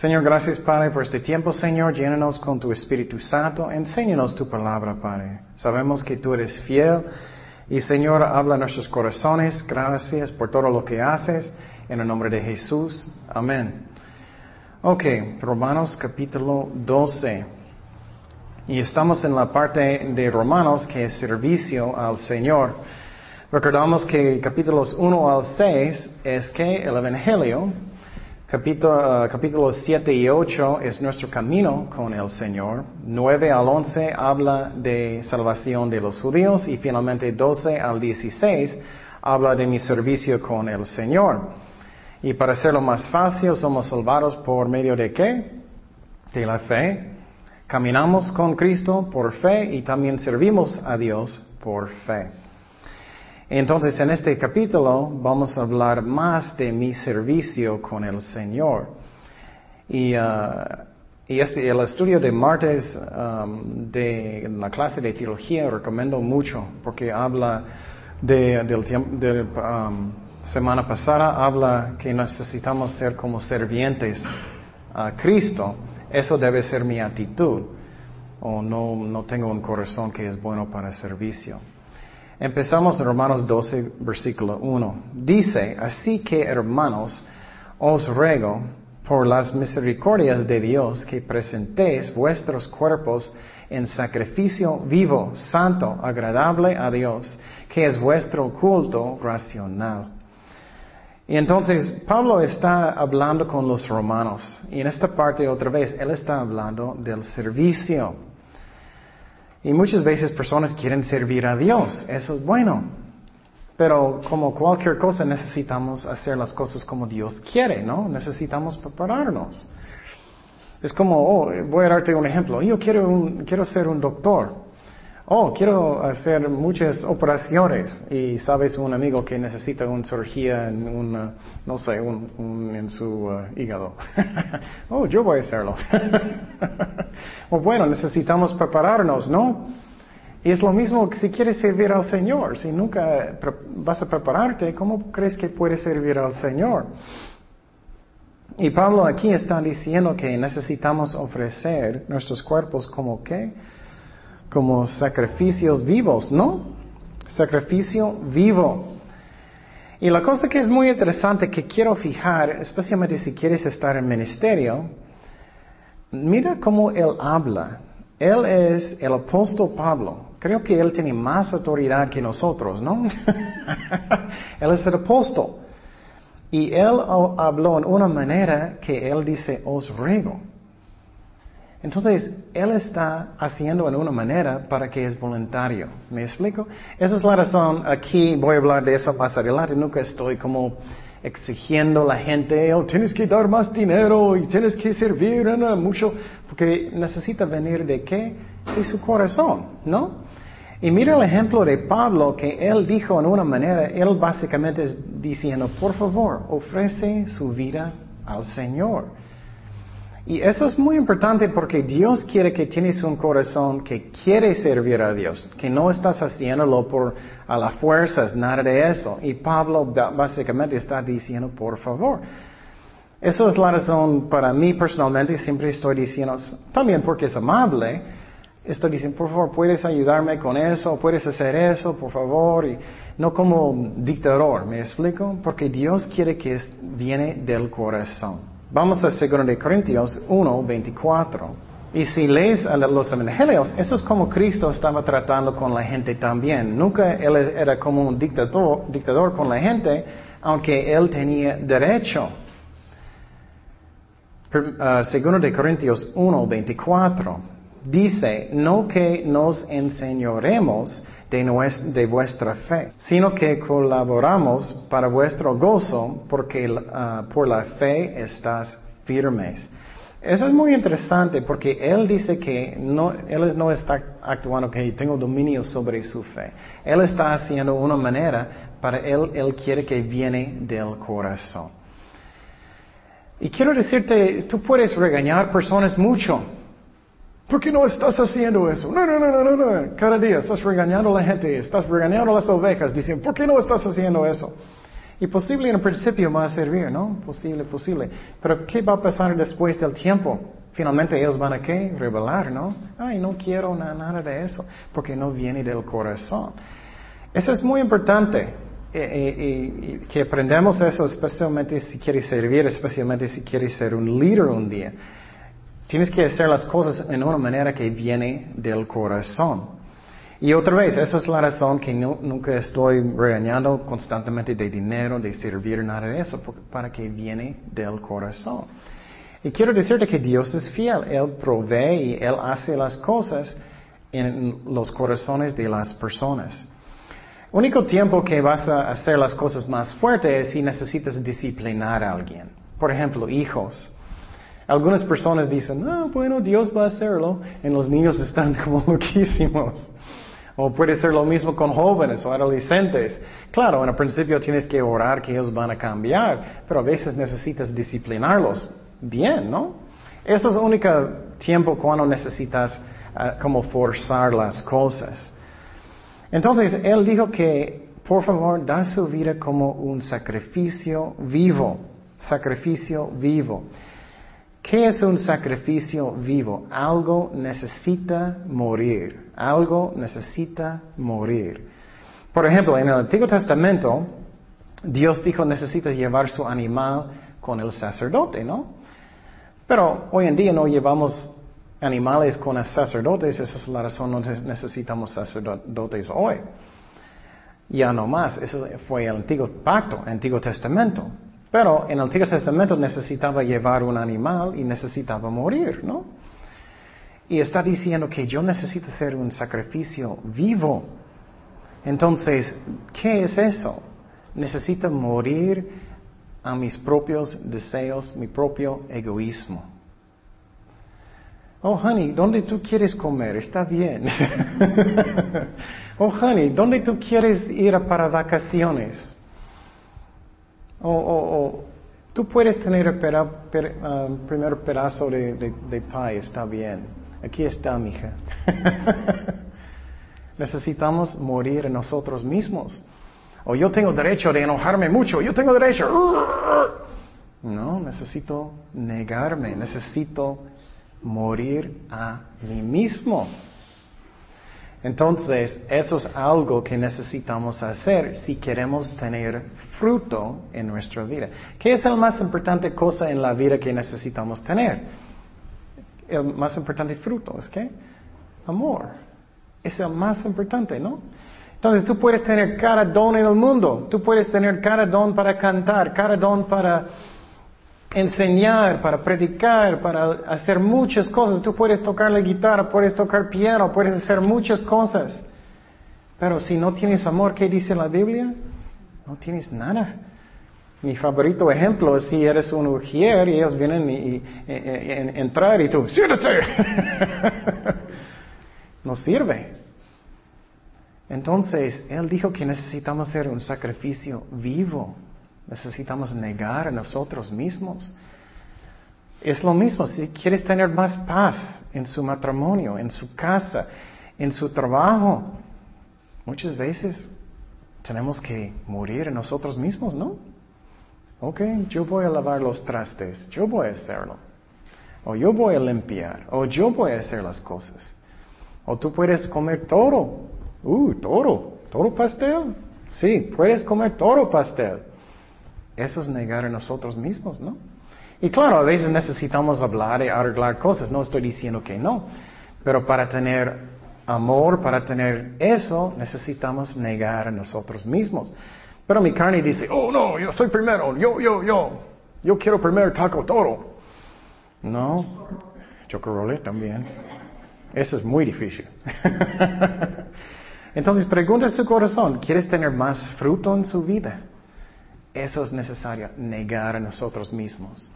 Señor, gracias Padre por este tiempo, Señor. Llénanos con tu Espíritu Santo. Enséñanos tu palabra, Padre. Sabemos que tú eres fiel. Y Señor, habla nuestros corazones. Gracias por todo lo que haces. En el nombre de Jesús. Amén. Ok, Romanos capítulo 12. Y estamos en la parte de Romanos que es servicio al Señor. Recordamos que capítulos 1 al 6 es que el Evangelio, capítulo, uh, capítulos 7 y 8 es nuestro camino con el Señor, 9 al 11 habla de salvación de los judíos y finalmente 12 al 16 habla de mi servicio con el Señor. Y para hacerlo más fácil, somos salvados por medio de qué? De la fe. Caminamos con Cristo por fe y también servimos a Dios por fe. Entonces, en este capítulo vamos a hablar más de mi servicio con el Señor. Y, uh, este, el estudio de martes um, de la clase de teología recomiendo mucho porque habla de, del tiempo, um, semana pasada, habla que necesitamos ser como servientes a Cristo. Eso debe ser mi actitud. O no, no tengo un corazón que es bueno para servicio. Empezamos en Romanos 12, versículo 1. Dice, así que hermanos, os ruego por las misericordias de Dios que presentéis vuestros cuerpos en sacrificio vivo, santo, agradable a Dios, que es vuestro culto racional. Y entonces Pablo está hablando con los romanos. Y en esta parte otra vez, él está hablando del servicio. Y muchas veces personas quieren servir a Dios, eso es bueno. Pero como cualquier cosa necesitamos hacer las cosas como Dios quiere, ¿no? Necesitamos prepararnos. Es como, oh, voy a darte un ejemplo. Yo quiero, quiero ser un doctor. Oh, quiero hacer muchas operaciones y sabes un amigo que necesita una cirugía en una, no sé, un, en su uh, hígado. oh, yo voy a hacerlo. o bueno, necesitamos prepararnos, ¿no? Y es lo mismo que si quieres servir al Señor. Si nunca vas a prepararte, ¿cómo crees que puedes servir al Señor? Y Pablo aquí está diciendo que necesitamos ofrecer nuestros cuerpos como qué? Como sacrificios vivos, ¿no? Sacrificio vivo. Y la cosa que es muy interesante que quiero fijar, especialmente si quieres estar en ministerio, mira cómo él habla. Él es el apóstol Pablo. Creo que él tiene más autoridad que nosotros, ¿no? él es el apóstol. Y él habló en una manera que él dice, os ruego. Entonces, Él está haciendo en una manera para que es voluntario. ¿Me explico? Esa es la razón, aquí voy a hablar de eso más adelante, nunca estoy como exigiendo a la gente, oh, tienes que dar más dinero y tienes que servir mucho, porque necesita venir de qué? De su corazón, ¿no? Y mira el ejemplo de Pablo que él dijo en una manera, él básicamente es diciendo, por favor, ofrece su vida al Señor. Y eso es muy importante porque Dios quiere que tienes un corazón que quiere servir a Dios, que no estás haciéndolo por a las fuerzas, nada de eso. Y Pablo básicamente está diciendo, por favor. Eso es la razón para mí personalmente, siempre estoy diciendo, también porque es amable, estoy diciendo, por favor, puedes ayudarme con eso, puedes hacer eso, por favor, y no como dictador, ¿me explico? Porque Dios quiere que viene del corazón. Vamos a 2 de Corintios 1, 24. Y si lees los evangelios, eso es como Cristo estaba tratando con la gente también. Nunca él era como un dictador, con la gente, aunque él tenía derecho. Uh, segundo de Corintios 1, 24. Dice, no que nos enseñoremos de, vuestra fe, sino que colaboramos para vuestro gozo, porque uh, por la fe estás firmes. Eso es muy interesante porque él dice que no, él no está actuando que tengo dominio sobre su fe. Él está haciendo una manera para él, él quiere que viene del corazón. Y quiero decirte, tú puedes regañar personas mucho, ¿Por qué no estás haciendo eso? No, no, no, no, no. Cada día estás regañando a la gente, estás regañando a las ovejas, diciendo, ¿por qué no estás haciendo eso? Y posible en el principio va a servir, ¿no? Posible, posible. Pero ¿qué va a pasar después del tiempo? Finalmente ellos van a qué? Revelar, ¿no? Ay, no quiero nada de eso, porque no viene del corazón. Eso es muy importante. Eh, eh, que aprendamos eso, especialmente si quieres servir, especialmente si quieres ser un líder un día. Tienes que hacer las cosas en una manera que viene del corazón. Y otra vez, esa es la razón que nunca estoy regañando constantemente de dinero, de servir, nada de eso, para que viene del corazón. Y quiero decirte que Dios es fiel, Él provee y Él hace las cosas en los corazones de las personas. Único tiempo que vas a hacer las cosas más fuertes es si necesitas disciplinar a alguien. Por ejemplo, hijos. Algunas personas dicen, ah, bueno, Dios va a hacerlo, y los niños están como loquísimos. O puede ser lo mismo con jóvenes o adolescentes. Claro, en el principio tienes que orar que ellos van a cambiar, pero a veces necesitas disciplinarlos. Bien, ¿no? Eso es el único tiempo cuando necesitas ah, como forzar las cosas. Entonces, él dijo que, por favor, da su vida como un sacrificio vivo. Sacrificio vivo. ¿Qué es un sacrificio vivo? Algo necesita morir. Algo necesita morir. Por ejemplo, en el Antiguo Testamento, Dios dijo necesita llevar su animal con el sacerdote, ¿no? Pero hoy en día no llevamos animales con sacerdotes, esa es la razón no necesitamos sacerdotes hoy. Ya no más, eso fue el antiguo pacto, el antiguo testamento. Pero en el Antiguo Testamento necesitaba llevar un animal y necesitaba morir, ¿no? Y está diciendo que yo necesito hacer un sacrificio vivo. Entonces, ¿qué es eso? Necesito morir a mis propios deseos, mi propio egoísmo. Oh, honey, ¿dónde tú quieres comer? Está bien. oh, honey, ¿dónde tú quieres ir para vacaciones? O, o, tú puedes tener el um, primer pedazo de, de, pie, está bien. Aquí está, mija. Necesitamos morir nosotros mismos. O yo tengo derecho de enojarme mucho, yo tengo derecho. No, necesito negarme, necesito morir a mí mismo. Entonces, eso es algo que necesitamos hacer si queremos tener fruto en nuestra vida. ¿Qué es la más importante cosa en la vida que necesitamos tener? El más importante fruto es qué? Amor. Es el más importante, ¿no? Entonces tú puedes tener cada don en el mundo, tú puedes tener cada don para cantar, cada don para enseñar, para predicar, para hacer muchas cosas. Tú puedes tocar la guitarra, puedes tocar piano, puedes hacer muchas cosas. Pero si no tienes amor, ¿qué dice la Biblia? No tienes nada. Mi favorito ejemplo es si eres un ujier y ellos vienen y, entrar y tú, siéntate. no sirve. Entonces, Él dijo que necesitamos hacer un sacrificio vivo. Necesitamos negar a nosotros mismos. Es lo mismo, si quieres tener más paz en su matrimonio, en su casa, en su trabajo, muchas veces tenemos que morir a nosotros mismos, ¿no? Ok, yo voy a lavar los trastes, yo voy a hacerlo. O yo voy a limpiar, o yo voy a hacer las cosas. O tú puedes comer toro. Uh, toro, toro pastel. Sí, puedes comer toro pastel. Eso es negar a nosotros mismos, ¿no? Y claro, a veces necesitamos hablar y arreglar cosas, no estoy diciendo que no, pero para tener amor, para tener eso, necesitamos negar a nosotros mismos. Pero mi carne dice, oh no, yo soy primero, yo, yo, yo, yo quiero primero taco toro. No, chocorole también. Eso es muy difícil. Entonces pregunta a su corazón, ¿quieres tener más fruto en su vida? Eso es necesario, negar a nosotros mismos.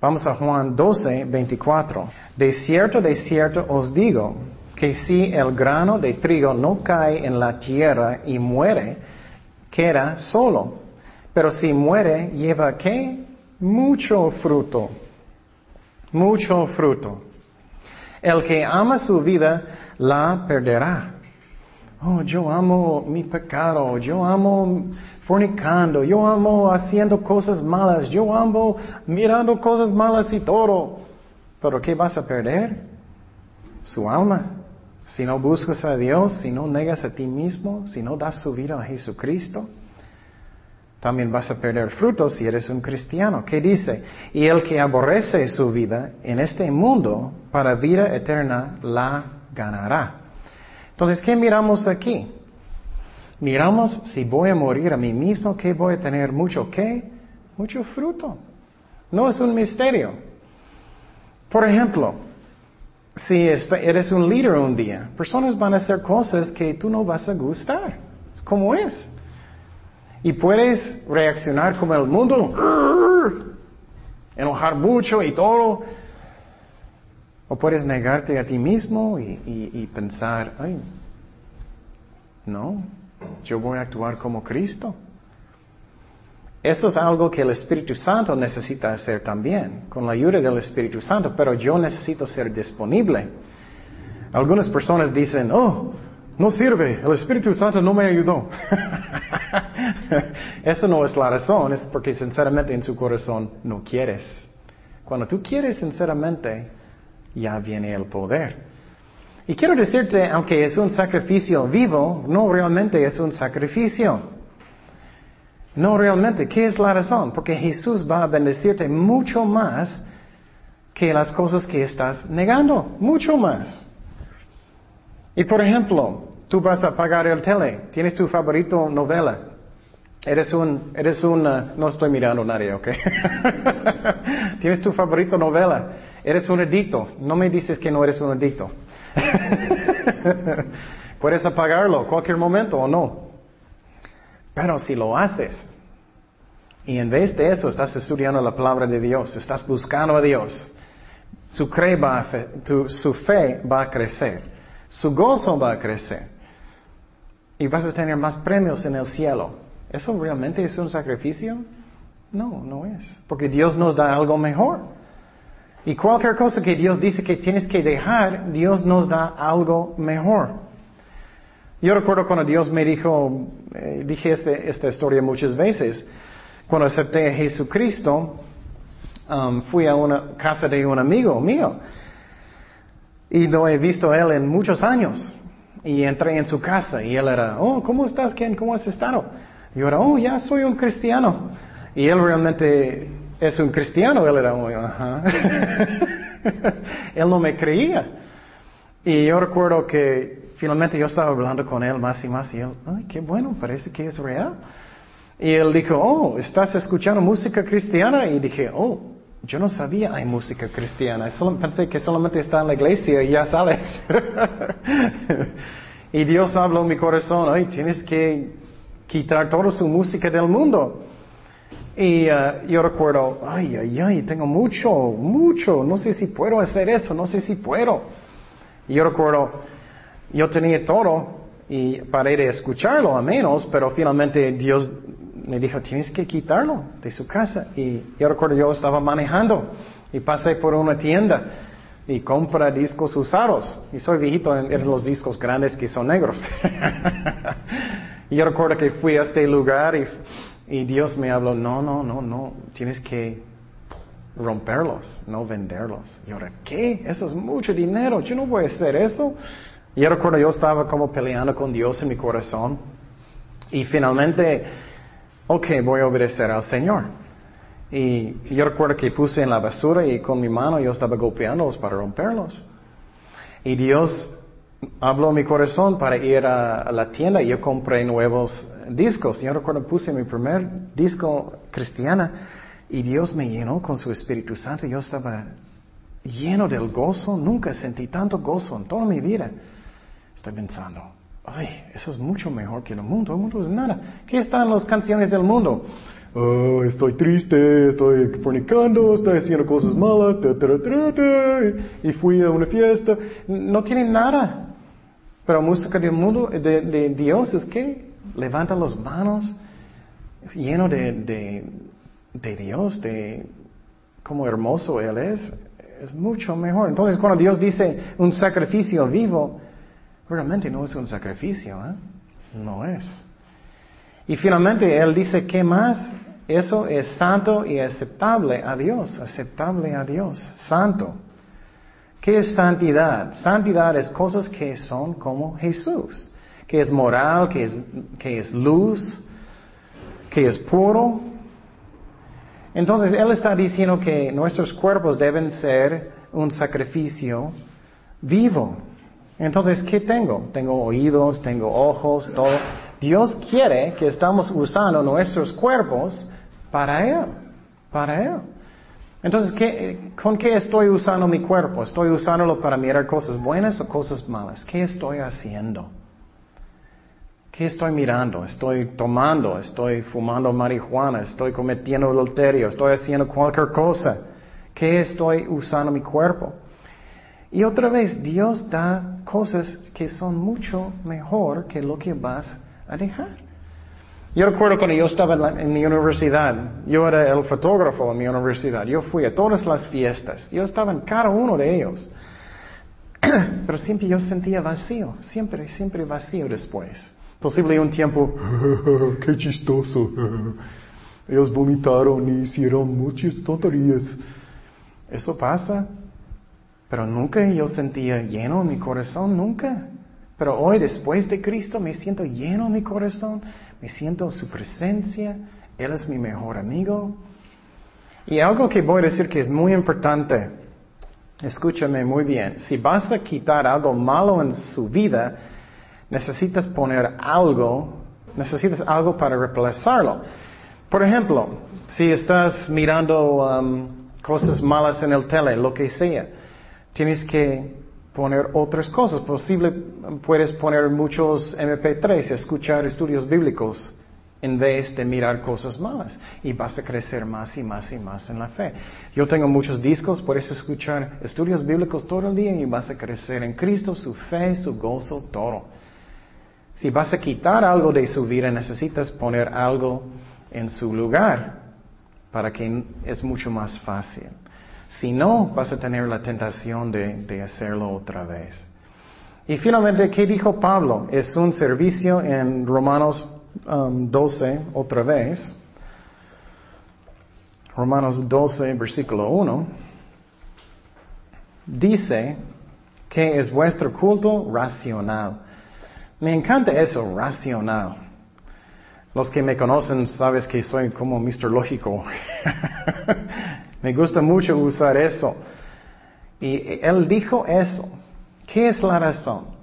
Vamos a Juan 12, 24. De cierto, de cierto os digo que si el grano de trigo no cae en la tierra y muere, queda solo. Pero si muere, lleva qué? Mucho fruto. Mucho fruto. El que ama su vida la perderá. oh, yo amo mi pecado, yo amo fornicando, yo amo haciendo cosas malas, yo amo mirando cosas malas y todo. Pero ¿qué vas a perder? Su alma. Si no buscas a Dios, si no negas a ti mismo, si no das su vida a Jesucristo, también vas a perder frutos si eres un cristiano. ¿Qué dice? Y el que aborrece su vida en este mundo para vida eterna la ganará. Entonces, ¿qué miramos aquí? Miramos si voy a morir a mí mismo, que voy a tener mucho qué? Mucho fruto. No es un misterio. Por ejemplo, si eres un líder un día, personas van a hacer cosas que tú no vas a gustar. ¿Cómo es? Y puedes reaccionar como el mundo, enojar mucho y todo. O puedes negarte a ti mismo y, y pensar, ay, no, yo voy a actuar como Cristo. Eso es algo que el Espíritu Santo necesita hacer también, con la ayuda del Espíritu Santo, pero yo necesito ser disponible. Algunas personas dicen, oh, no sirve, el Espíritu Santo no me ayudó. Eso no es la razón, es porque sinceramente en su corazón no quieres. Cuando tú quieres sinceramente, ya viene el poder. Y quiero decirte, aunque es un sacrificio vivo, no realmente es un sacrificio. No realmente. ¿Qué es la razón? Porque Jesús va a bendecirte mucho más que las cosas que estás negando. Mucho más. Y por ejemplo, Tú vas a pagar el tele. ¿Tienes tu favorito novela? Eres un, eres un, uh, no estoy mirando a nadie, ¿ok? Tienes tu favorito novela. Eres un adicto. No me dices que no eres un adicto. Puedes apagarlo cualquier momento o no. Pero si lo haces, y en vez de eso estás estudiando la palabra de Dios, estás buscando a Dios, su, su fe va a crecer, su gozo va a crecer y vas a tener más premios en el cielo. ¿Eso realmente es un sacrificio? No, no es. Porque Dios nos da algo mejor. Y cualquier cosa que Dios dice que tienes que dejar, Dios nos da algo mejor. Yo recuerdo cuando Dios me dijo, eh, dije este, esta historia muchas veces, cuando acepté a Jesucristo, um, fui a una casa de un amigo mío y no he visto a él en muchos años. Y entré en su casa y él era, oh, ¿cómo estás, Ken? ¿Cómo has estado? Yo era, oh, ya soy un cristiano. Y él realmente es un cristiano. Él era, oh, ajá. él no me creía. Y yo recuerdo que finalmente yo estaba hablando con él más y más y él, ay, qué bueno, parece que es real. Y él dijo, oh, ¿estás escuchando música cristiana? Y dije, oh, yo no sabía hay música cristiana. Solo pensé que solamente está en la iglesia y ya sales. y Dios habló en mi corazón, ay, tienes que quitar toda su música del mundo. Y uh, yo recuerdo, ay, ay, ay, tengo mucho, mucho, no sé si puedo hacer eso, no sé si puedo. Y yo recuerdo, yo tenía todo y paré de escucharlo a menos, pero finalmente Dios me dijo, tienes que quitarlo de su casa. Y yo recuerdo, yo estaba manejando y pasé por una tienda y compra discos usados. Y soy viejito en, los discos grandes que son negros. y yo recuerdo que fui a este lugar y, y Dios me habló, no, no, no, no, tienes que romperlos, no venderlos. Y ahora, ¿qué? Eso es mucho dinero, yo no voy a hacer eso. Y yo recuerdo, yo estaba como peleando con Dios en mi corazón. Y finalmente ok, voy a obedecer al Señor. Y yo recuerdo que puse en la basura y con mi mano yo estaba golpeándolos para romperlos. Y Dios habló mi corazón para ir a, la tienda y yo compré nuevos discos. Yo recuerdo puse mi primer disco cristiana y Dios me llenó con su Espíritu Santo. Yo estaba lleno del gozo. Nunca sentí tanto gozo en toda mi vida. Estoy pensando, ay, eso es mucho mejor que el mundo. El mundo es nada. ¿Qué están las canciones del mundo? Oh, estoy triste, estoy fornicando, estoy haciendo cosas malas, y fui a una fiesta. No tienen nada. Pero música del mundo, de, Dios, es que levanta las manos, lleno de, de, de Dios, de cómo hermoso Él es. Es mucho mejor. Entonces, cuando Dios dice un sacrificio vivo, Realmente no es un sacrificio, ¿eh? No es. Y finalmente Él dice, ¿qué más? Eso es santo y aceptable a Dios, aceptable a Dios, santo. ¿Qué es santidad? Santidad es cosas que son como Jesús, que es moral, que es, que es luz, que es puro. Entonces Él está diciendo que nuestros cuerpos deben ser un sacrificio vivo. Entonces, ¿qué tengo? Tengo oídos, tengo ojos, todo. Dios quiere que estamos usando nuestros cuerpos para Él, para Él. Entonces, ¿con qué estoy usando mi cuerpo? ¿Estoy usándolo para mirar cosas buenas o cosas malas? ¿Qué estoy haciendo? ¿Qué estoy mirando? ¿Estoy tomando? ¿Estoy fumando marihuana? ¿Estoy cometiendo adulterio? ¿Estoy haciendo cualquier cosa? ¿Qué estoy usando mi cuerpo? Y otra vez, Dios da cosas que son mucho mejor que lo que vas a dejar. Yo recuerdo cuando yo estaba en, mi universidad, yo era el fotógrafo en mi universidad, yo fui a todas las fiestas, yo estaba en cada uno de ellos. Pero siempre yo sentía vacío, siempre, siempre vacío después. Posible un tiempo, qué chistoso, ellos vomitaron y hicieron muchas tonterías. Eso pasa, pero nunca yo sentía lleno en mi corazón, nunca. Pero hoy, después de Cristo, me siento lleno en mi corazón me siento en su presencia, Él es mi mejor amigo. Y algo que voy a decir que es muy importante, escúchame muy bien, si vas a quitar algo malo en su vida, necesitas poner algo, necesitas algo para reemplazarlo. Por ejemplo, si estás mirando um, cosas malas en el tele, lo que sea, tienes que poner otras cosas. Posible, puedes poner muchos MP3, escuchar estudios bíblicos en vez de mirar cosas malas. Y vas a crecer más y más y más en la fe. Yo tengo muchos discos, puedes escuchar estudios bíblicos todo el día y vas a crecer en Cristo, su fe, su gozo, todo. Si vas a quitar algo de su vida, necesitas poner algo en su lugar para que es mucho más fácil. Si no, vas a tener la tentación de, hacerlo otra vez. Y finalmente, ¿qué dijo Pablo? Es un servicio en Romanos 12, um, otra vez. Romanos 12, versículo 1. Dice que es vuestro culto racional. Me encanta eso, racional. Los que me conocen sabes que soy como Mr. Lógico. Me gusta mucho usar eso. Y él dijo eso. ¿Qué es la razón?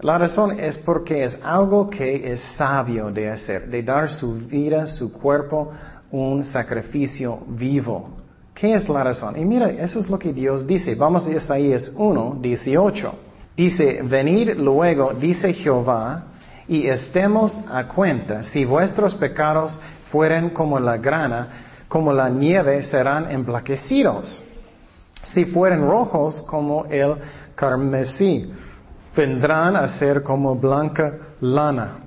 La razón es porque es algo que es sabio de hacer, de dar su vida, su cuerpo, un sacrificio vivo. ¿Qué es la razón? Y mira, eso es lo que Dios dice. Vamos a Isaías 1, 18. Dice, venid luego, dice Jehová, y estemos a cuenta, si vuestros pecados fueren como la grana, como la nieve serán emblanquecidos. Si fueren rojos como el carmesí, vendrán a ser como blanca lana.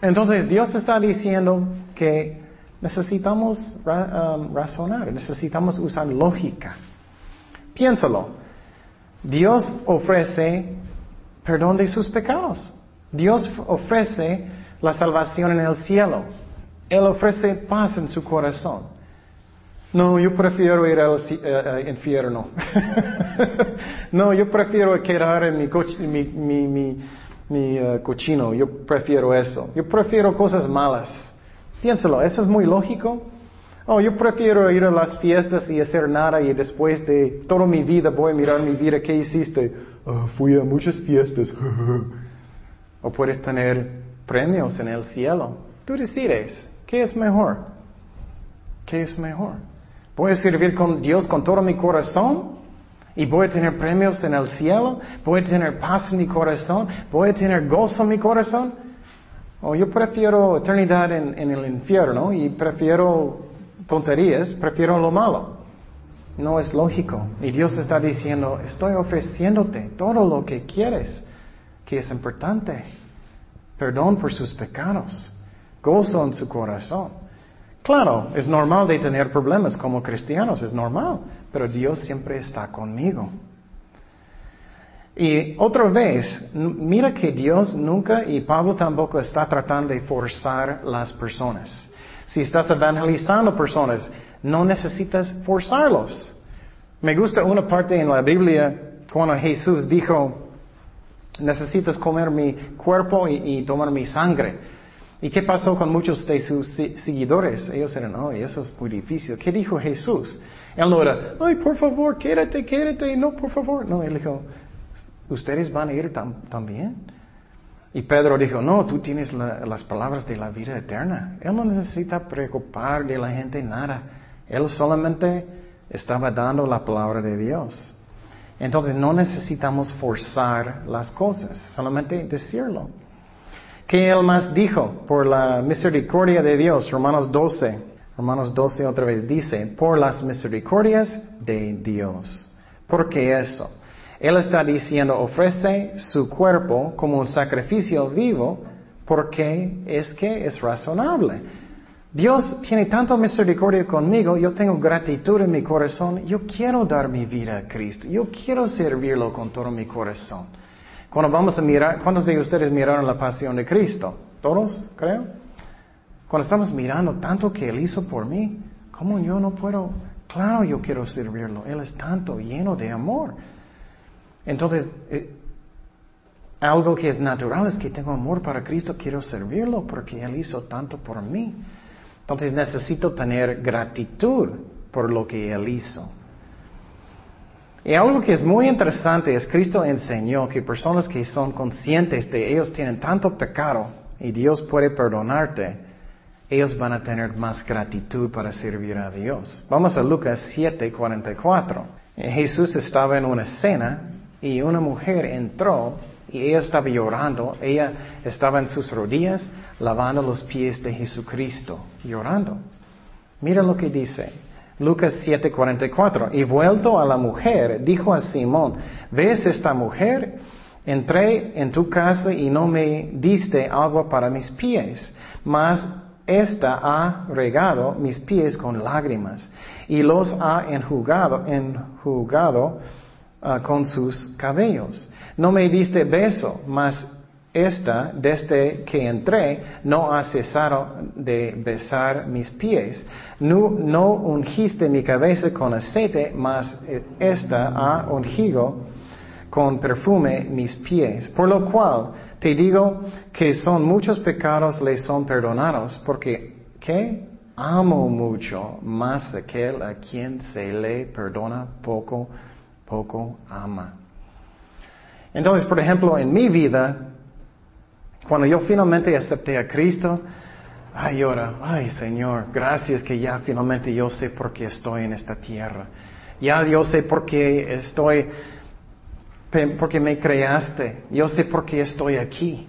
Entonces Dios está diciendo que necesitamos um, razonar, necesitamos usar lógica. Piénsalo. Dios ofrece perdón de sus pecados. Dios ofrece la salvación en el cielo. Él ofrece paz en su corazón. No, yo prefiero ir al eh, infierno. no, yo prefiero quedar en mi, eh, cochino. Yo prefiero eso. Yo prefiero cosas malas. Piénsalo, ¿eso es muy lógico? Oh, yo prefiero ir a las fiestas y hacer nada y después de toda mi vida voy a mirar mi vida. ¿Qué hiciste? Ah, fui a muchas fiestas. o puedes tener premios en el cielo. Tú decides. ¿Qué es mejor? ¿Qué es mejor? Voy a servir con Dios con todo mi corazón y voy a tener premios en el cielo. Voy a tener paz en mi corazón. Voy a tener gozo en mi corazón. O yo prefiero eternidad en el infierno y prefiero tonterías, prefiero lo malo. No es lógico. Y Dios está diciendo, estoy ofreciéndote todo lo que quieres, que es importante. Perdón por sus pecados. Gozo en su corazón. Claro, es normal de tener problemas como cristianos, es normal, pero Dios siempre está conmigo. Y otra vez, mira que Dios nunca y Pablo tampoco está tratando de forzar las personas. Si estás evangelizando personas, no necesitas forzarlos. Me gusta una parte en la Biblia cuando Jesús dijo, necesitas comer mi cuerpo y, tomar mi sangre. ¿Y qué pasó con muchos de sus seguidores? Ellos eran, oh, eso es muy difícil. ¿Qué dijo Jesús? Él no era, ay, por favor, quédate, quédate, no, por favor. No, él dijo, ¿ustedes van a ir también? Y Pedro dijo, no, tú tienes las palabras de la vida eterna. Él no necesita preocupar de la gente nada. Él solamente estaba dando la palabra de Dios. Entonces no necesitamos forzar las cosas, solamente decirlo. ¿Qué él más dijo? Por la misericordia de Dios, Romanos 12, Romanos 12 otra vez dice, por las misericordias de Dios. ¿Por qué eso? Él está diciendo, ofrece su cuerpo como un sacrificio vivo porque es que es razonable. Dios tiene tanto misericordia conmigo, yo tengo gratitud en mi corazón, yo quiero dar mi vida a Cristo, yo quiero servirlo con todo mi corazón. Cuando vamos a mirar, ¿cuántos de ustedes miraron la pasión de Cristo? ¿Todos, creo? Cuando estamos mirando tanto que Él hizo por mí, ¿cómo yo no puedo? Claro, yo quiero servirlo. Él es tanto lleno de amor. Entonces, eh, algo que es natural es que tengo amor para Cristo, quiero servirlo porque Él hizo tanto por mí. Entonces necesito tener gratitud por lo que Él hizo. Y algo que es muy interesante es Cristo enseñó que personas que son conscientes de ellos tienen tanto pecado y Dios puede perdonarte, ellos van a tener más gratitud para servir a Dios. Vamos a Lucas 7:44. Jesús estaba en una cena y una mujer entró y ella estaba llorando, ella estaba en sus rodillas lavando los pies de Jesucristo, llorando. Mira lo que dice. Lucas 7:44. Y vuelto a la mujer, dijo a Simón, ¿ves esta mujer? Entré en tu casa y no me diste agua para mis pies, mas esta ha regado mis pies con lágrimas y los ha enjugado, enjugado Ah, con sus cabellos. No me diste beso, mas esta, desde que entré, no ha cesado de besar mis pies. No, ungiste mi cabeza con aceite, mas esta ha ungido con perfume mis pies. Por lo cual te digo que son muchos pecados le son perdonados, porque. Amo mucho más aquel a quien se le perdona poco poco ama. Entonces, por ejemplo, en mi vida, cuando yo finalmente acepté a Cristo, ay, ahora, ay Señor, gracias que ya finalmente yo sé por qué estoy en esta tierra. Ya yo sé por qué estoy, porque me creaste. Yo sé por qué estoy aquí.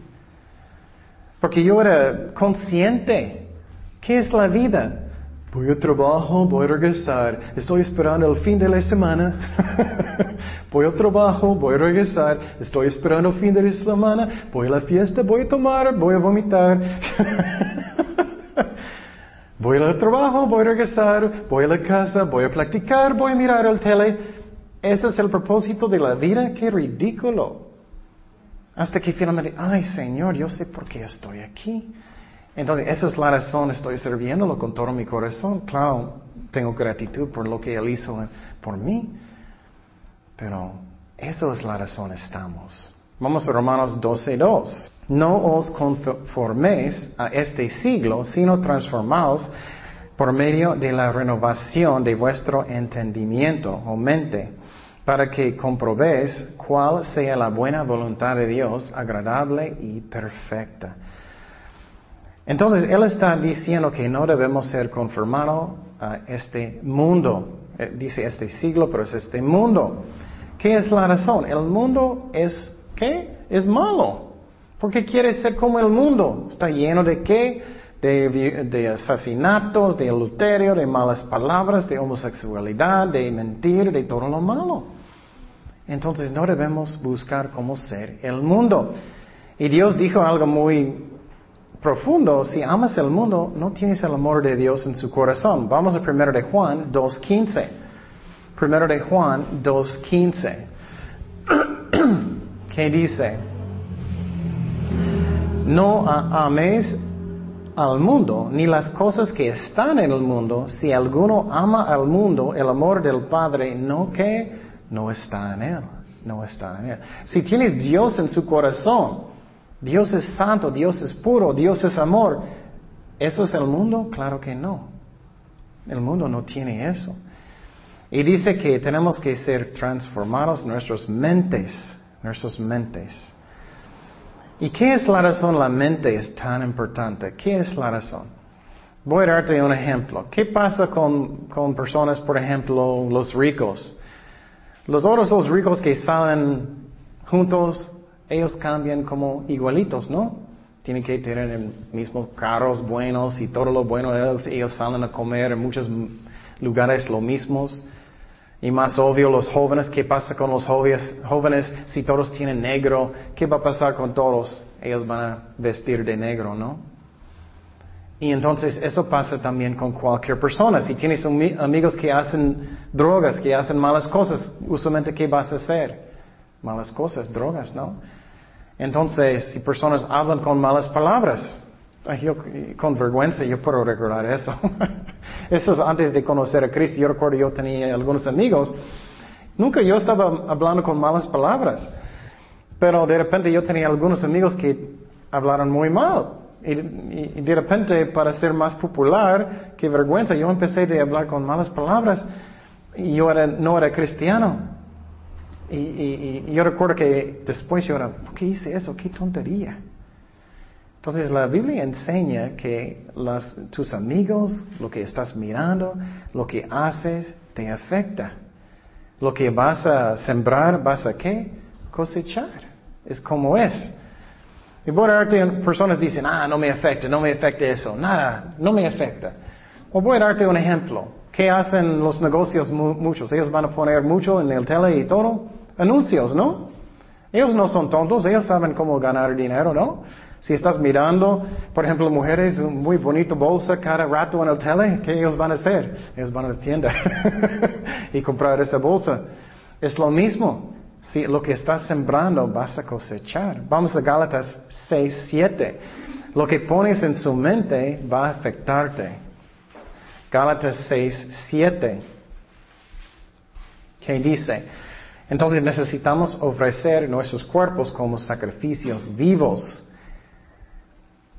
Porque yo era consciente. ¿Qué es la vida? Voy a trabajo, voy a regresar. Estoy esperando el fin de la semana. voy al trabajo, voy a regresar. Estoy esperando fin de semana. Voy a la fiesta, voy a tomar, voy a vomitar. voy al trabajo, voy a regresar. Voy a la casa, voy a practicar, voy a mirar el tele. Ese es el propósito de la vida. Qué ridículo. Hasta que finalmente, ay Señor, yo sé por qué estoy aquí. Entonces, esa es la razón, estoy sirviéndolo con todo mi corazón. Claro, tengo gratitud por lo que Él hizo por mí. Pero esa es la razón, estamos. Vamos a Romanos 12.2. No os conforméis a este siglo, sino transformaos por medio de la renovación de vuestro entendimiento o mente, para que comprobéis cuál sea la buena voluntad de Dios, agradable y perfecta. Entonces, Él está diciendo que no debemos ser conformados a este mundo. Eh, dice este siglo, pero es este mundo. ¿Qué es la razón? El mundo es, ¿qué? Es malo. Porque quiere ser como el mundo. Está lleno de qué? De, asesinatos, de adulterio, de malas palabras, de homosexualidad, de mentir, de todo lo malo. Entonces no debemos buscar cómo ser el mundo. Y Dios dijo algo muy profundo, si amas el mundo, no tienes el amor de Dios en su corazón. Vamos a 1 de Juan 2.15. Primero de Juan 2.15. ¿Qué dice? No améis al mundo, ni las cosas que están en el mundo. Si alguno ama al mundo, el amor del Padre no que no está en él. No está en él. Si tienes Dios en su corazón, Dios es santo, Dios es puro, Dios es amor. ¿Eso es el mundo? Claro que no. El mundo no tiene eso. Y dice que tenemos que ser transformados nuestras mentes, nuestras mentes. ¿Y qué es la razón la mente es tan importante? ¿Qué es la razón? Voy a darte un ejemplo. ¿Qué pasa con, con personas, por ejemplo, los ricos? Los otros, los ricos que salen juntos, ellos cambian como igualitos, ¿no? Tienen que tener el mismo carros buenos y todo lo bueno. Ellos, ellos salen a comer en muchos lugares lo mismos. Y más obvio, los jóvenes, ¿qué pasa con los jóvenes? jóvenes? Si todos tienen negro, ¿qué va a pasar con todos? Ellos van a vestir de negro, ¿no? Y entonces eso pasa también con cualquier persona. Si tienes amigos que hacen drogas, que hacen malas cosas, usualmente ¿qué vas a hacer? Malas cosas, drogas, ¿no? Entonces, si personas hablan con malas palabras, con vergüenza yo puedo recordar eso. eso es antes de conocer a Cristo. Yo recuerdo yo tenía algunos amigos. Nunca yo estaba hablando con malas palabras. Pero de repente yo tenía algunos amigos que hablaron muy mal. Y, de repente, para ser más popular, qué vergüenza, yo empecé a hablar con malas palabras y yo no era cristiano. Y, y, yo recuerdo que después yo era, ¿por qué hice eso? ¿Qué tontería? Entonces la Biblia enseña que tus amigos, lo que estás mirando, lo que haces, te afecta. Lo que vas a sembrar, vas a qué? Cosechar. Es como es. Y voy a darte, personas dicen, ah, no me afecta, no me afecta eso. Nada, no me afecta. O voy a darte un ejemplo. ¿Qué hacen los negocios muchos? Ellos van a poner mucho en el tele y todo. Anuncios, ¿no? Ellos no son tontos, ellos saben cómo ganar dinero, ¿no? Si estás mirando, por ejemplo, mujeres, un muy bonito bolsa cada rato en el tele, ¿qué ellos van a hacer? Ellos van a la tienda y comprar esa bolsa. Es lo mismo. Si lo que estás sembrando vas a cosechar. Vamos a Gálatas 6, 7. Lo que pones en su mente va a afectarte. Gálatas 6, 7. ¿Qué dice? Entonces necesitamos ofrecer nuestros cuerpos como sacrificios vivos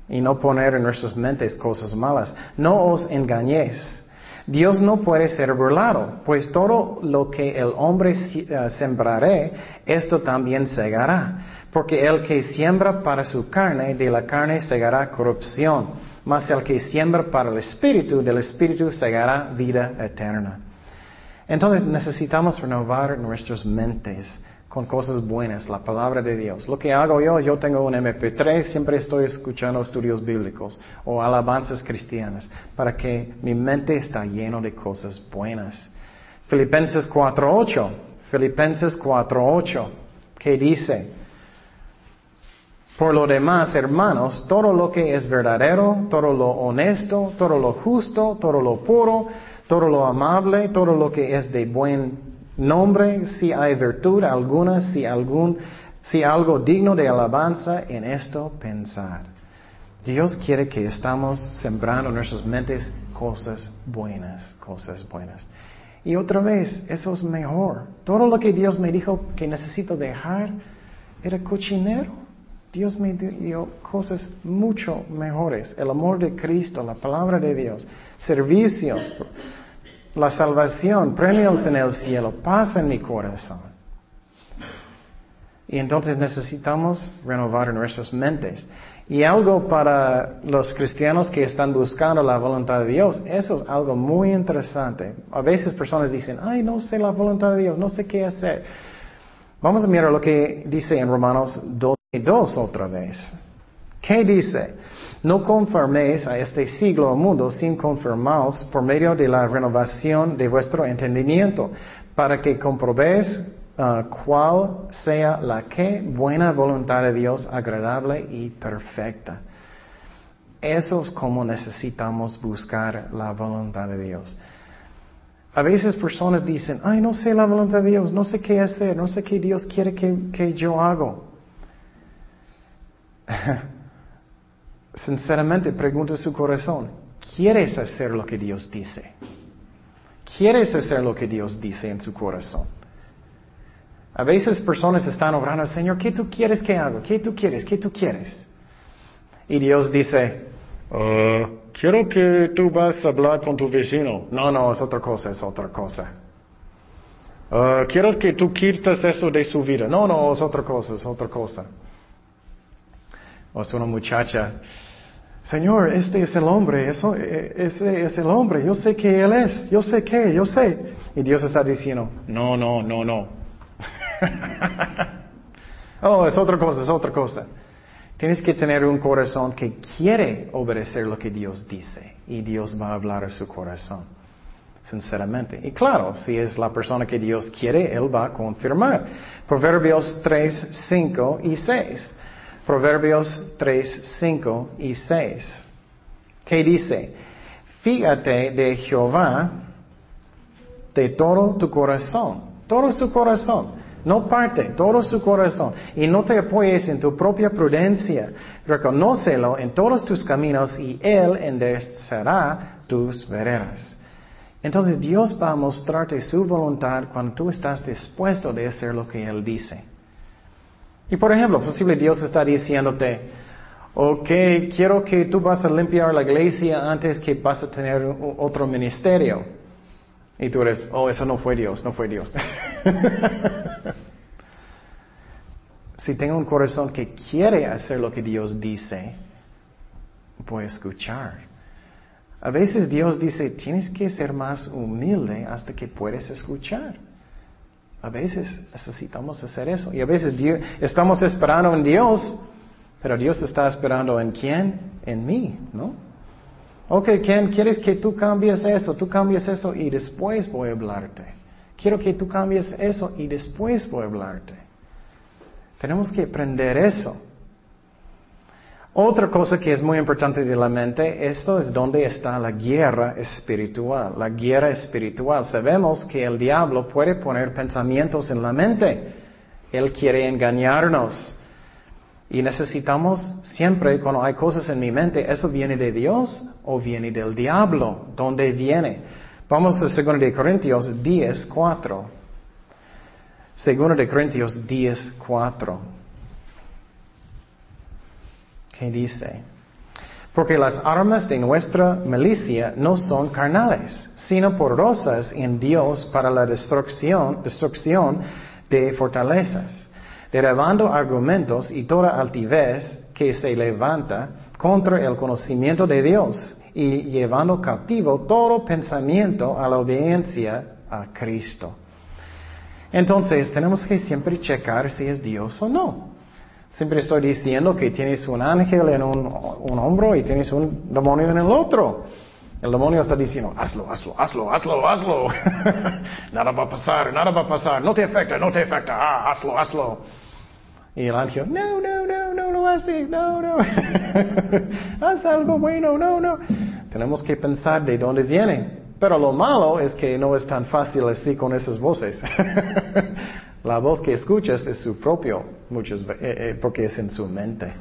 y no poner en nuestras mentes cosas malas. No os engañéis. Dios no puede ser burlado, pues todo lo que el hombre eh, sembraré, esto también segará. Porque el que siembra para su carne, de la carne segará corrupción, mas el que siembra para el espíritu, del espíritu segará vida eterna. Entonces necesitamos renovar nuestras mentes con cosas buenas, la palabra de Dios. Lo que hago yo, yo tengo un MP3, siempre estoy escuchando estudios bíblicos o alabanzas cristianas para que mi mente está lleno de cosas buenas. Filipenses 4.8, Filipenses 4.8, ¿qué dice? Por lo demás, hermanos, todo lo que es verdadero, todo lo honesto, todo lo justo, todo lo puro, todo lo amable, todo lo que es de buen nombre, si hay virtud alguna, si, algún, si algo digno de alabanza, en esto pensar. Dios quiere que estamos sembrando en nuestras mentes cosas buenas, cosas buenas. Y otra vez, eso es mejor. Todo lo que Dios me dijo que necesito dejar era cochinero. Dios me dio cosas mucho mejores. El amor de Cristo, la palabra de Dios, servicio, la salvación, premios en el cielo, pasa en mi corazón. Y entonces necesitamos renovar nuestras mentes. Y algo para los cristianos que están buscando la voluntad de Dios, eso es algo muy interesante. A veces personas dicen, ay, no sé la voluntad de Dios, no sé qué hacer. Vamos a mirar lo que dice en Romanos 2 otra vez. ¿Qué dice? No conforméis a este siglo mundo, sin conformaos por medio de la renovación de vuestro entendimiento, para que comprobéis uh, cuál sea la que buena voluntad de Dios, agradable y perfecta. Eso es como necesitamos buscar la voluntad de Dios. A veces personas dicen, ay, no sé la voluntad de Dios, no sé qué hacer, no sé qué Dios quiere que, que yo hago. sinceramente pregunta su corazón, ¿quieres hacer lo que Dios dice? ¿Quieres hacer lo que Dios dice en su corazón? A veces personas están orando, Señor, ¿qué tú quieres que haga? ¿Qué tú quieres? ¿Qué tú quieres? Y Dios dice, uh, quiero que tú vas a hablar con tu vecino. No, no, es otra cosa, es otra cosa. Uh, quiero que tú quites eso de su vida. No, no, es otra cosa, es otra cosa. O es una muchacha, Señor, este es el hombre, eso, e, ese es el hombre, yo sé que Él es, yo sé que, yo sé. Y Dios está diciendo, no, no, no, no. oh, es otra cosa, es otra cosa. Tienes que tener un corazón que quiere obedecer lo que Dios dice y Dios va a hablar a su corazón, sinceramente. Y claro, si es la persona que Dios quiere, Él va a confirmar. Proverbios 3, 5 y 6. Proverbios 3, 5 y 6. ¿Qué dice? Fíjate de Jehová de todo tu corazón, todo su corazón. No parte, todo su corazón. Y no te apoyes en tu propia prudencia. Reconócelo en todos tus caminos y Él enderezará tus veredas. Entonces Dios va a mostrarte su voluntad cuando tú estás dispuesto de hacer lo que Él dice. Y por ejemplo, posible Dios está diciéndote, ok, quiero que tú vas a limpiar la iglesia antes que vas a tener otro ministerio. Y tú eres, oh, eso no fue Dios, no fue Dios. si tengo un corazón que quiere hacer lo que Dios dice, voy a escuchar. A veces Dios dice, tienes que ser más humilde hasta que puedes escuchar. A veces necesitamos hacer eso. Y a veces estamos esperando en Dios, pero Dios está esperando en quién? En mí, ¿no? Ok, ¿quién quieres que tú cambies eso? Tú cambies eso y después voy a hablarte. Quiero que tú cambies eso y después voy a hablarte. Tenemos que aprender eso. Otra cosa que es muy importante de la mente, esto es donde está la guerra espiritual. La guerra espiritual. Sabemos que el diablo puede poner pensamientos en la mente. Él quiere engañarnos. Y necesitamos siempre, cuando hay cosas en mi mente, ¿eso viene de Dios o viene del diablo? ¿Dónde viene? Vamos a 2 de Corintios 10, 4. 2 de Corintios 10, 4. ¿Qué dice? Porque las armas de nuestra milicia no son carnales, sino poderosas en Dios para la destrucción, destrucción de fortalezas, derribando argumentos y toda altivez que se levanta contra el conocimiento de Dios y llevando cautivo todo pensamiento a la obediencia a Cristo. Entonces tenemos que siempre checar si es Dios o no. Siempre estoy diciendo que tienes un ángel en un, hombro y tienes un demonio en el otro. El demonio está diciendo, hazlo, hazlo, hazlo, hazlo, hazlo. nada va a pasar, nada va a pasar, no te afecta, no te afecta, ah, hazlo, hazlo. Y el ángel, no, no, no, no lo haces, no, no. Haz algo bueno, no, no. Tenemos que pensar de dónde viene. Pero lo malo es que no es tan fácil así con esas voces. La voz que escuchas es su propio, muchas eh, eh, porque es en su mente.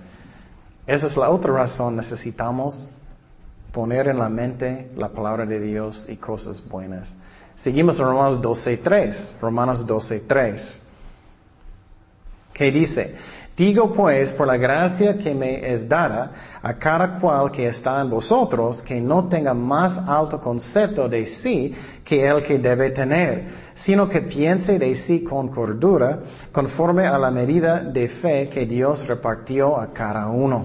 Esa es la otra razón. Necesitamos poner en la mente la palabra de Dios y cosas buenas. Seguimos en Romanos 12.3. Romanos 12.3. ¿Qué dice? Digo pues, por la gracia que me es dada a cada cual que está en vosotros, que no tenga más alto concepto de sí que el que debe tener, sino que piense de sí con cordura, conforme a la medida de fe que Dios repartió a cada uno.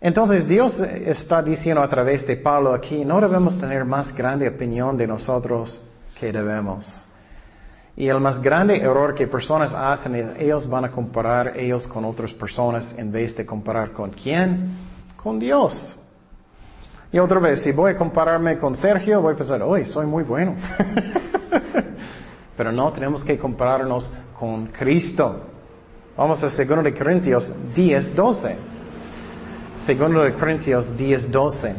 Entonces Dios está diciendo a través de Pablo aquí, no debemos tener más grande opinión de nosotros que debemos. Y el más grande error que personas hacen es ellos van a comparar ellos con otras personas en vez de comparar con quién? Con Dios. Y otra vez, si voy a compararme con Sergio, voy a pensar, hoy soy muy bueno. Pero no, tenemos que compararnos con Cristo. Vamos a 2 de Corintios 10, 12. 2 de Corintios 10, 12.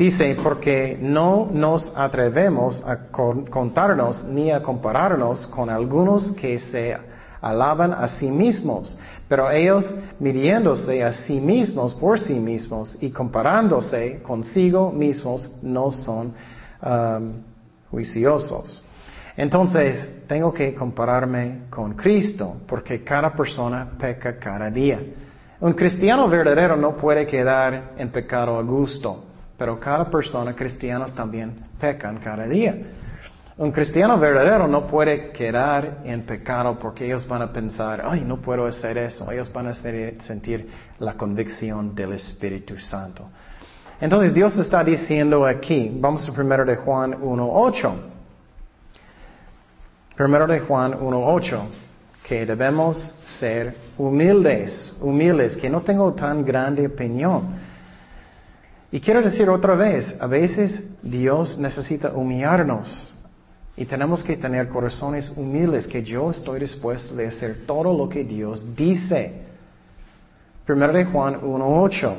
Dice, porque no nos atrevemos a contarnos ni a compararnos con algunos que se alaban a sí mismos, pero ellos midiéndose a sí mismos por sí mismos y comparándose consigo mismos no son um, juiciosos. Entonces, tengo que compararme con Cristo, porque cada persona peca cada día. Un cristiano verdadero no puede quedar en pecado a gusto, pero cada persona, cristianos también pecan cada día. Un cristiano verdadero no puede quedar en pecado porque ellos van a pensar, ay, no puedo hacer eso. Ellos van a sentir la convicción del Espíritu Santo. Entonces Dios está diciendo aquí, vamos a primero de Juan 1.8. Primero de Juan 1.8, que debemos ser humildes, humildes, que no tengo tan grande opinión. Y quiero decir otra vez, a veces Dios necesita humillarnos. Y tenemos que tener corazones humildes, que yo estoy dispuesto a hacer todo lo que Dios dice. Primero de Juan 1.8.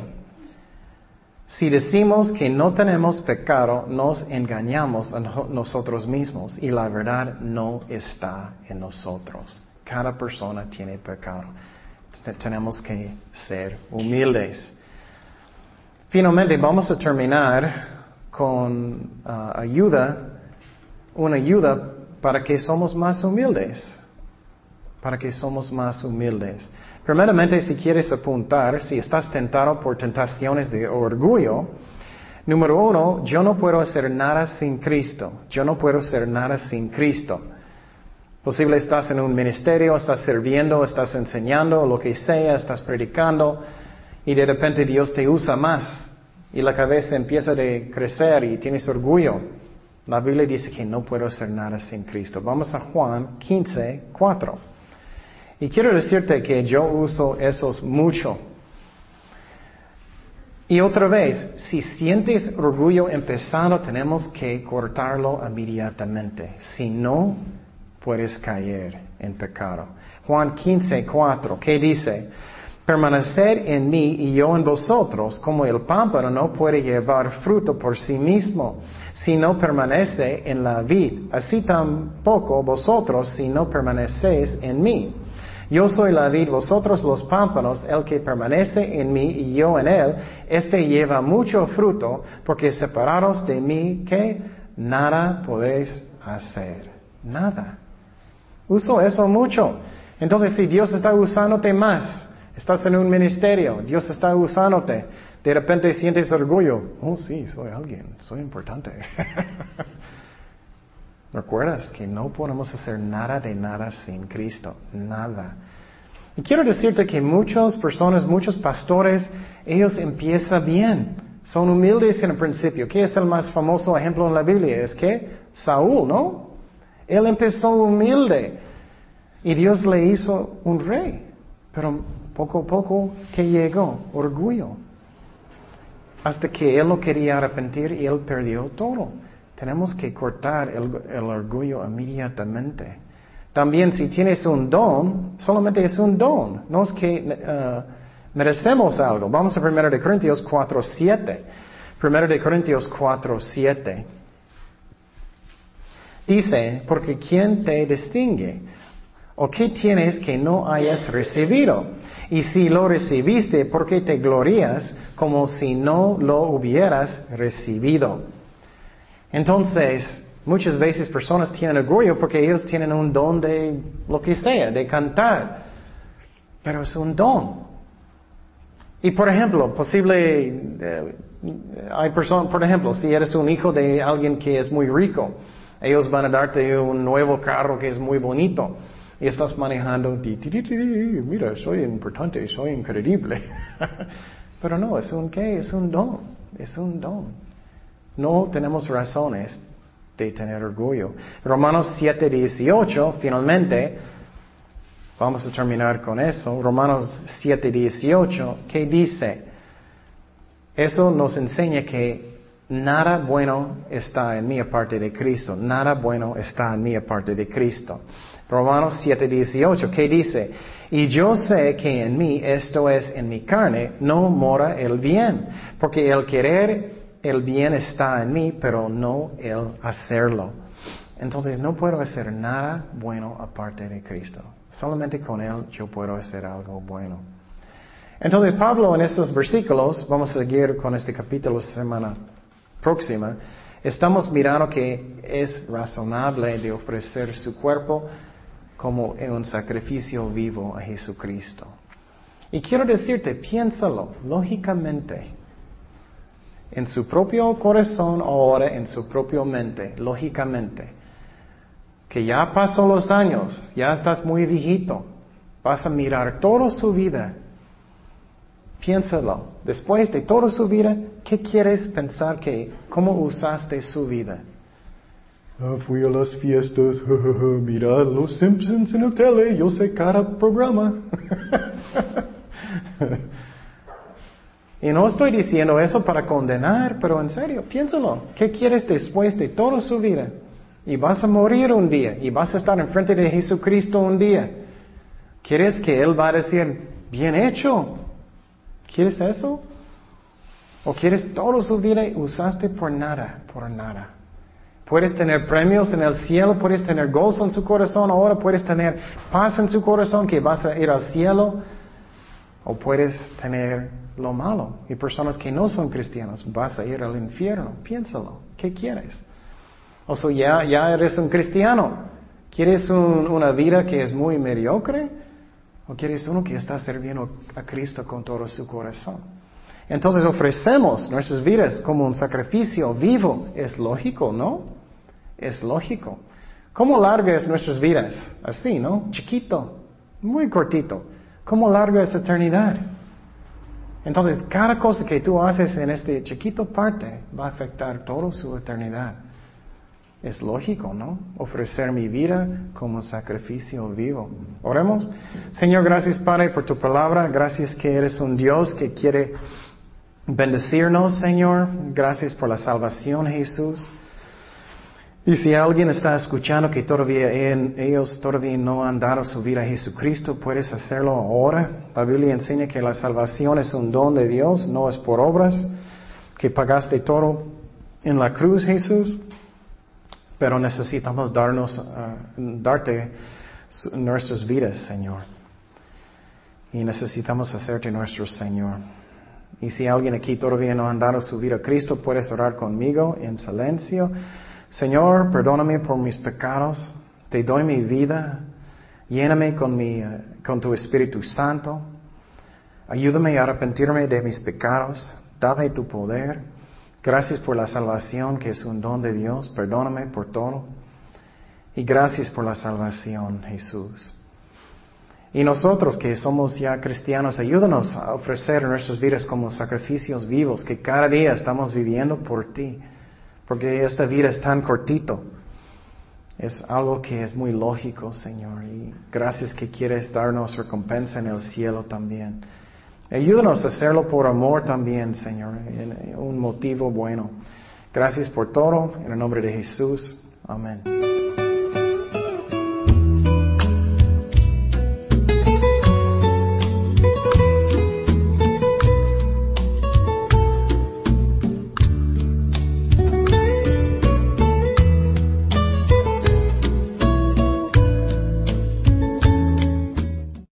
Si decimos que no tenemos pecado, nos engañamos a nosotros mismos y la verdad no está en nosotros. Cada persona tiene pecado. Tenemos que ser humildes. Finalmente vamos a terminar con uh, ayuda una ayuda para que somos más humildes. Para que somos más humildes. Primeramente, si quieres apuntar, si estás tentado por tentaciones de orgullo, número uno, yo no puedo hacer nada sin Cristo. Yo no puedo hacer nada sin Cristo. Posible estás en un ministerio, estás sirviendo, estás enseñando, lo que sea, estás predicando, y de repente Dios te usa más, y la cabeza empieza a crecer y tienes orgullo. La Biblia dice que no puedo hacer nada sin Cristo. Vamos a Juan 15, 4. Y quiero decirte que yo uso esos mucho. Y otra vez, si sientes orgullo empezando, tenemos que cortarlo inmediatamente. Si no, puedes caer en pecado. Juan 15, 4, ¿qué dice? Permanecer en mí y yo en vosotros, como el pámpano no puede llevar fruto por sí mismo si no permanece en la vid. Así tampoco vosotros si no permanecéis en mí. Yo soy la vid, vosotros los pámpanos, el que permanece en mí y yo en él, este lleva mucho fruto, porque separados de mí, que nada podéis hacer. Nada. Uso eso mucho. Entonces, si Dios está usándote más, estás en un ministerio, Dios está usándote, de repente sientes orgullo. Oh, sí, soy alguien, soy importante. ¿Recuerdas que no podemos hacer nada de nada sin Cristo? Nada. Y quiero decirte que muchas personas, muchos pastores, ellos empiezan bien. Son humildes en el principio. ¿Qué es el más famoso ejemplo en la Biblia? Es que Saúl, ¿no? Él empezó humilde y Dios le hizo un rey. Pero poco a poco, ¿qué llegó? Orgullo hasta que él no quería arrepentir y él perdió todo. Tenemos que cortar el, orgullo inmediatamente. También si tienes un don, solamente es un don, no es que uh, merecemos algo. Vamos a 1 de Corintios 4, 7. 1 de Corintios 4, 7. Dice, porque ¿quién te distingue? ¿O qué tienes que no hayas recibido? Y si lo recibiste, ¿por qué te glorías como si no lo hubieras recibido? Entonces, muchas veces personas tienen orgullo porque ellos tienen un don de lo que sea, de cantar. Pero es un don. Y por ejemplo, posible, eh, hay personas, por ejemplo, si eres un hijo de alguien que es muy rico, ellos van a darte un nuevo carro que es muy bonito y estás manejando, mira, soy importante, soy increíble. Pero no, es un qué, es un don, es un don. No tenemos razones de tener orgullo. Romanos 7, 18, finalmente, vamos a terminar con eso. Romanos 7, 18, ¿qué dice? Eso nos enseña que nada bueno está en mí aparte de Cristo. Nada bueno está en mí aparte de Cristo. Romanos 7, 18, ¿qué dice? Y yo sé que en mí, esto es en mi carne, no mora el bien, porque el querer el bien está en mí, pero no el hacerlo. Entonces no puedo hacer nada bueno aparte de Cristo. Solamente con Él yo puedo hacer algo bueno. Entonces Pablo en estos versículos, vamos a seguir con este capítulo semana próxima, estamos mirando que es razonable de ofrecer su cuerpo como un sacrificio vivo a Jesucristo. Y quiero decirte, piénsalo lógicamente, en su propio corazón ahora, en su propia mente, lógicamente, que ya pasó los años, ya estás muy viejito, vas a mirar toda su vida Piénsalo. Después de toda su vida, ¿qué quieres pensar que, cómo usaste su vida? Ah, fui a las fiestas, mira los Simpsons en la tele, yo sé cada programa. y no estoy diciendo eso para condenar, pero en serio, piénsalo. ¿Qué quieres después de toda su vida? Y vas a morir un día, y vas a estar enfrente de Jesucristo un día. ¿Quieres que Él va a decir, bien hecho, ¿Quieres eso? ¿O quieres todo su vida y usaste por nada, por nada? Puedes tener premios en el cielo, puedes tener gozo en su corazón, ahora puedes tener paz en su corazón que vas a ir al cielo, o puedes tener lo malo. Y personas que no son cristianos, vas a ir al infierno. Piénsalo, ¿qué quieres? O sea, ya, ya eres un cristiano. ¿Quieres una vida que es muy mediocre? ¿O quieres uno que está sirviendo a Cristo con todo su corazón? Entonces ofrecemos nuestras vidas como un sacrificio vivo. Es lógico, ¿no? Es lógico. ¿Cómo largas nuestras vidas? Así, ¿no? Chiquito, muy cortito. ¿Cómo larga es eternidad? Entonces, cada cosa que tú haces en este chiquito parte va a afectar toda su eternidad. Es lógico, ¿no? Ofrecer mi vida como sacrificio vivo. Oremos. Señor, gracias Padre por tu palabra. Gracias que eres un Dios que quiere bendecirnos, Señor. Gracias por la salvación, Jesús. Y si alguien está escuchando que todavía ellos todavía no han dado su vida a Jesucristo, puedes hacerlo ahora. La Biblia enseña que la salvación es un don de Dios, no es por obras, que pagaste todo en la cruz, Jesús pero necesitamos darnos, ah, darte nuestras vidas, Señor. Y necesitamos hacerte nuestro Señor. Y si alguien aquí todavía no ha dado su vida a Cristo, puedes orar conmigo en silencio. Señor, perdóname por mis pecados. Te doy mi vida. Lléname con, ah, con tu Espíritu Santo. Ayúdame a arrepentirme de mis pecados. Dame tu poder. Gracias por la salvación que es un don de Dios. Perdóname por todo. Y gracias por la salvación, Jesús. Y nosotros que somos ya cristianos, ayúdanos a ofrecer nuestras vidas como sacrificios vivos que cada día estamos viviendo por ti. Porque esta vida es tan cortito. Es algo que es muy lógico, Señor. Y gracias que quieres darnos recompensa en el cielo también. Ayúdanos a hacerlo por amor también, Señor, un motivo bueno. Gracias por todo, en el nombre de Jesús. Amén.